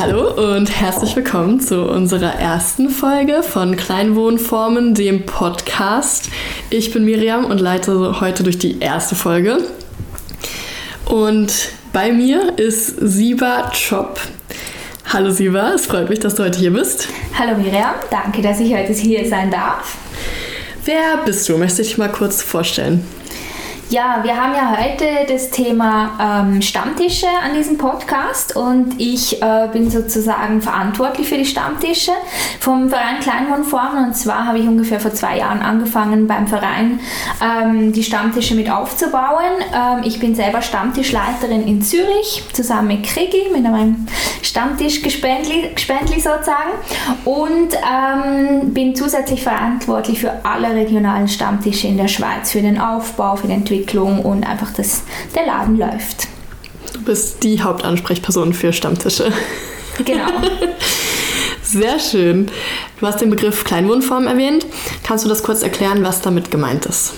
Hallo und herzlich willkommen zu unserer ersten Folge von Kleinwohnformen, dem Podcast. Ich bin Miriam und leite heute durch die erste Folge. Und bei mir ist Siba Chop. Hallo Siba, es freut mich, dass du heute hier bist. Hallo Miriam, danke, dass ich heute hier sein darf. Wer bist du? Möchte ich dich mal kurz vorstellen? Ja, wir haben ja heute das Thema ähm, Stammtische an diesem Podcast und ich äh, bin sozusagen verantwortlich für die Stammtische vom Verein Kleinwohnformen und zwar habe ich ungefähr vor zwei Jahren angefangen beim Verein ähm, die Stammtische mit aufzubauen. Ähm, ich bin selber Stammtischleiterin in Zürich zusammen mit Krigi, mit meinem Stammtischgespendli sozusagen und ähm, bin zusätzlich verantwortlich für alle regionalen Stammtische in der Schweiz, für den Aufbau, für die Entwicklung Entwicklung und einfach, dass der Laden läuft. Du bist die Hauptansprechperson für Stammtische. Genau. Sehr schön. Du hast den Begriff Kleinwohnform erwähnt. Kannst du das kurz erklären, was damit gemeint ist?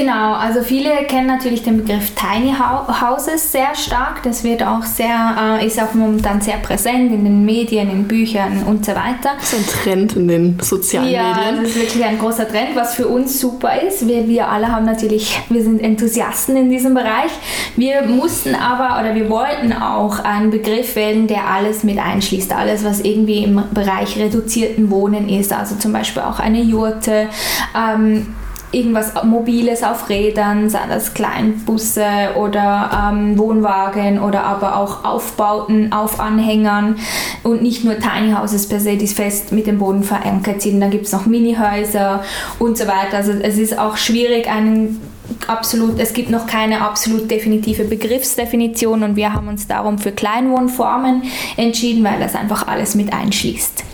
Genau, also viele kennen natürlich den Begriff Tiny Houses sehr stark. Das wird auch sehr, äh, ist auch momentan sehr präsent in den Medien, in Büchern und so weiter. Das ist ein Trend in den sozialen ja, Medien. Ja, das ist wirklich ein großer Trend, was für uns super ist. Wir, wir alle haben natürlich, wir sind Enthusiasten in diesem Bereich. Wir mussten aber oder wir wollten auch einen Begriff wählen, der alles mit einschließt. Alles, was irgendwie im Bereich reduzierten Wohnen ist. Also zum Beispiel auch eine Jurte. Ähm, irgendwas Mobiles auf Rädern, seien das Kleinbusse oder ähm, Wohnwagen oder aber auch Aufbauten auf Anhängern und nicht nur Tiny Houses per se, die fest mit dem Boden verankert sind. Dann gibt es noch Minihäuser und so weiter. Also es ist auch schwierig, einen absolut, es gibt noch keine absolut definitive Begriffsdefinition und wir haben uns darum für Kleinwohnformen entschieden, weil das einfach alles mit einschließt.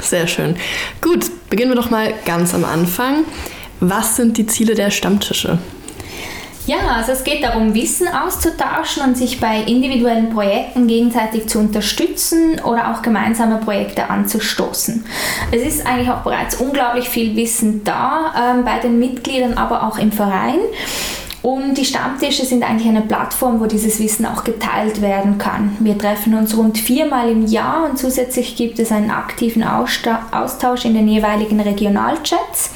Sehr schön. Gut, beginnen wir doch mal ganz am Anfang. Was sind die Ziele der Stammtische? Ja, also es geht darum, Wissen auszutauschen und sich bei individuellen Projekten gegenseitig zu unterstützen oder auch gemeinsame Projekte anzustoßen. Es ist eigentlich auch bereits unglaublich viel Wissen da ähm, bei den Mitgliedern, aber auch im Verein. Und die Stammtische sind eigentlich eine Plattform, wo dieses Wissen auch geteilt werden kann. Wir treffen uns rund viermal im Jahr und zusätzlich gibt es einen aktiven Austausch in den jeweiligen Regionalchats.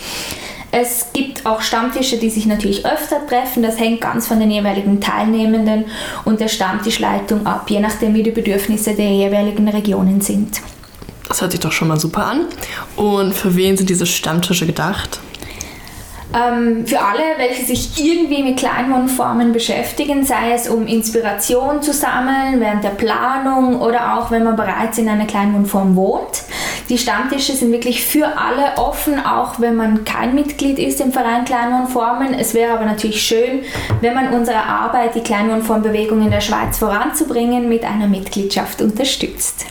Es gibt auch Stammtische, die sich natürlich öfter treffen. Das hängt ganz von den jeweiligen Teilnehmenden und der Stammtischleitung ab, je nachdem wie die Bedürfnisse der jeweiligen Regionen sind. Das hört sich doch schon mal super an. Und für wen sind diese Stammtische gedacht? ähm, für alle, welche sich irgendwie mit Kleinwohnformen beschäftigen, sei es um Inspiration zu sammeln während der Planung oder auch wenn man bereits in einer Kleinwohnform wohnt. Die Stammtische sind wirklich für alle offen, auch wenn man kein Mitglied ist im Verein Kleinwohnformen. Es wäre aber natürlich schön, wenn man unsere Arbeit, die Kleinwohnformbewegung in der Schweiz voranzubringen, mit einer Mitgliedschaft unterstützt.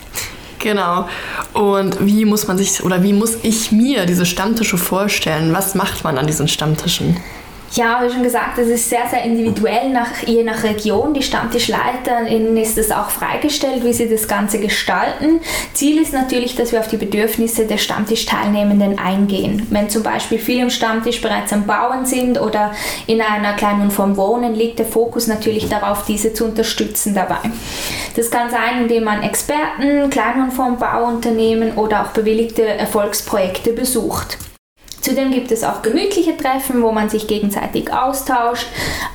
Genau. Und wie muss man sich oder wie muss ich mir diese Stammtische vorstellen? Was macht man an diesen Stammtischen? Ja, wie schon gesagt, es ist sehr, sehr individuell, nach, je nach Region. Die StammtischleiterInnen ist es auch freigestellt, wie sie das Ganze gestalten. Ziel ist natürlich, dass wir auf die Bedürfnisse der Stammtischteilnehmenden eingehen. Wenn zum Beispiel viele im Stammtisch bereits am Bauen sind oder in einer kleinen Form wohnen, liegt der Fokus natürlich darauf, diese zu unterstützen dabei. Das kann sein, indem man Experten, Kleinwohnform Bauunternehmen oder auch bewilligte Erfolgsprojekte besucht. Zudem gibt es auch gemütliche Treffen, wo man sich gegenseitig austauscht,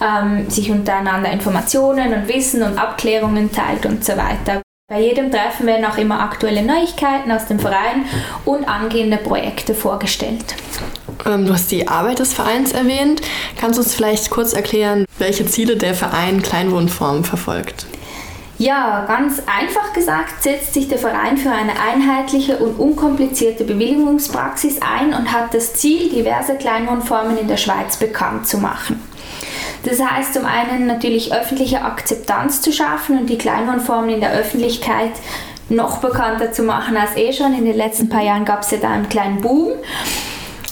ähm, sich untereinander Informationen und Wissen und Abklärungen teilt und so weiter. Bei jedem Treffen werden auch immer aktuelle Neuigkeiten aus dem Verein und angehende Projekte vorgestellt. Ähm, du hast die Arbeit des Vereins erwähnt. Kannst du uns vielleicht kurz erklären, welche Ziele der Verein Kleinwohnformen verfolgt? Ja, ganz einfach gesagt setzt sich der Verein für eine einheitliche und unkomplizierte Bewilligungspraxis ein und hat das Ziel, diverse Kleinwohnformen in der Schweiz bekannt zu machen. Das heißt zum einen natürlich öffentliche Akzeptanz zu schaffen und die Kleinwohnformen in der Öffentlichkeit noch bekannter zu machen als eh schon. In den letzten paar Jahren gab es ja da einen kleinen Boom.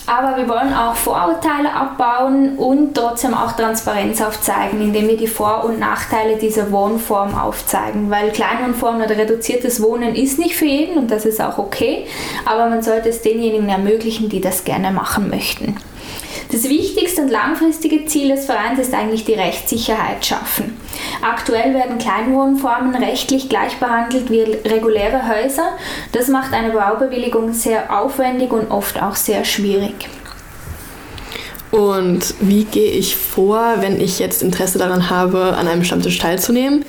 Aber wir wollen auch Vorurteile abbauen und trotzdem auch Transparenz aufzeigen, indem wir die Vor- und Nachteile dieser Wohnform aufzeigen. Weil Kleinwohnform oder reduziertes Wohnen ist nicht für jeden und das ist auch okay, aber man sollte es denjenigen ermöglichen, die das gerne machen möchten. Das wichtigste und langfristige Ziel des Vereins ist eigentlich die Rechtssicherheit schaffen. Aktuell werden Kleinwohnformen rechtlich gleich behandelt wie reguläre Häuser. Das macht eine Baubewilligung sehr aufwendig und oft auch sehr schwierig. Und wie gehe ich vor, wenn ich jetzt Interesse daran habe, an einem Stammtisch teilzunehmen?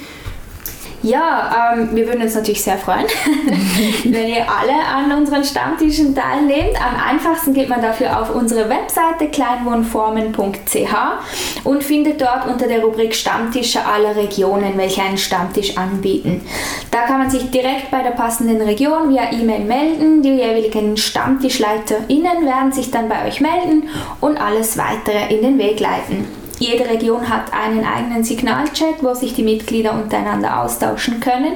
Ja, ähm, wir würden uns natürlich sehr freuen, wenn ihr alle an unseren Stammtischen teilnehmt. Am einfachsten geht man dafür auf unsere Webseite kleinwohnformen.ch und findet dort unter der Rubrik Stammtische aller Regionen, welche einen Stammtisch anbieten. Da kann man sich direkt bei der passenden Region via E-Mail melden. Die jeweiligen StammtischleiterInnen werden sich dann bei euch melden und alles weitere in den Weg leiten. Jede Region hat einen eigenen Signalchat, wo sich die Mitglieder untereinander austauschen können.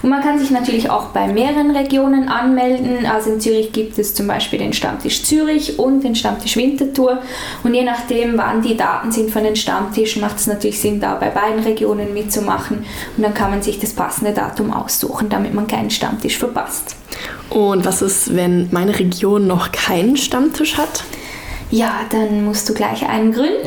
Und man kann sich natürlich auch bei mehreren Regionen anmelden. Also in Zürich gibt es zum Beispiel den Stammtisch Zürich und den Stammtisch Winterthur. Und je nachdem, wann die Daten sind von den Stammtischen, macht es natürlich Sinn, da bei beiden Regionen mitzumachen. Und dann kann man sich das passende Datum aussuchen, damit man keinen Stammtisch verpasst. Und was ist, wenn meine Region noch keinen Stammtisch hat? Ja, dann musst du gleich einen gründen.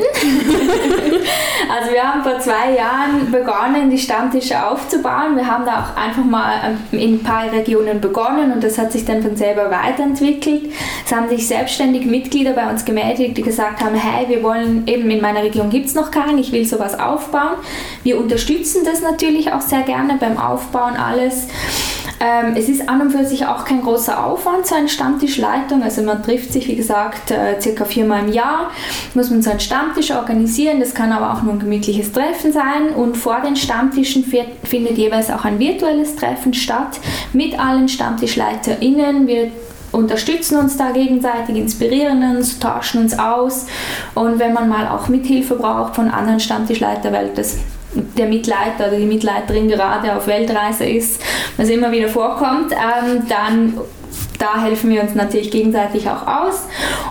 also wir haben vor zwei Jahren begonnen, die Stammtische aufzubauen. Wir haben da auch einfach mal ähm, in ein paar Regionen begonnen und das hat sich dann von selber weiterentwickelt. Es haben sich selbstständig Mitglieder bei uns gemeldet, die gesagt haben, hey, wir wollen eben in meiner Region gibt es noch keinen, ich will sowas aufbauen. Wir unterstützen das natürlich auch sehr gerne beim Aufbauen alles. Ähm, es ist an und für sich auch kein großer Aufwand, so eine Stammtischleitung. Also man trifft sich, wie gesagt, äh, circa viermal im Jahr, muss man so einen Stammtisch organisieren. Das kann aber auch nur ein gemütliches Treffen sein. Und vor den Stammtischen findet jeweils auch ein virtuelles Treffen statt mit allen StammtischleiterInnen. Wir unterstützen uns da gegenseitig, inspirieren uns, tauschen uns aus. Und wenn man mal auch Mithilfe braucht von anderen Stammtischleitern, weil das der Mitleiter oder die Mitleiterin gerade auf Weltreise ist, was immer wieder vorkommt, ähm, dann da helfen wir uns natürlich gegenseitig auch aus.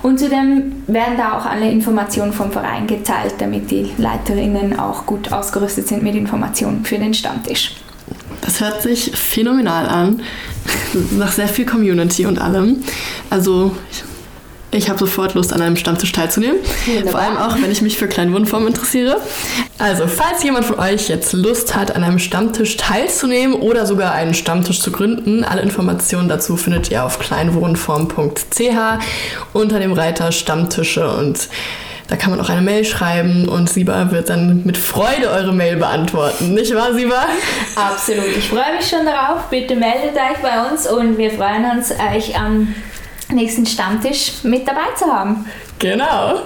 Und zudem werden da auch alle Informationen vom Verein geteilt, damit die Leiterinnen auch gut ausgerüstet sind mit Informationen für den Stammtisch. Das hört sich phänomenal an, nach sehr viel Community und allem. Also ich habe sofort Lust, an einem Stammtisch teilzunehmen. Wunderbar. Vor allem auch, wenn ich mich für Kleinwohnformen interessiere. Also, falls jemand von euch jetzt Lust hat, an einem Stammtisch teilzunehmen oder sogar einen Stammtisch zu gründen, alle Informationen dazu findet ihr auf kleinwohnform.ch unter dem Reiter Stammtische und da kann man auch eine Mail schreiben und Siba wird dann mit Freude eure Mail beantworten. Nicht wahr, Siba? Absolut. Ich freue mich schon darauf. Bitte meldet euch bei uns und wir freuen uns, euch am nächsten Stammtisch mit dabei zu haben. Genau.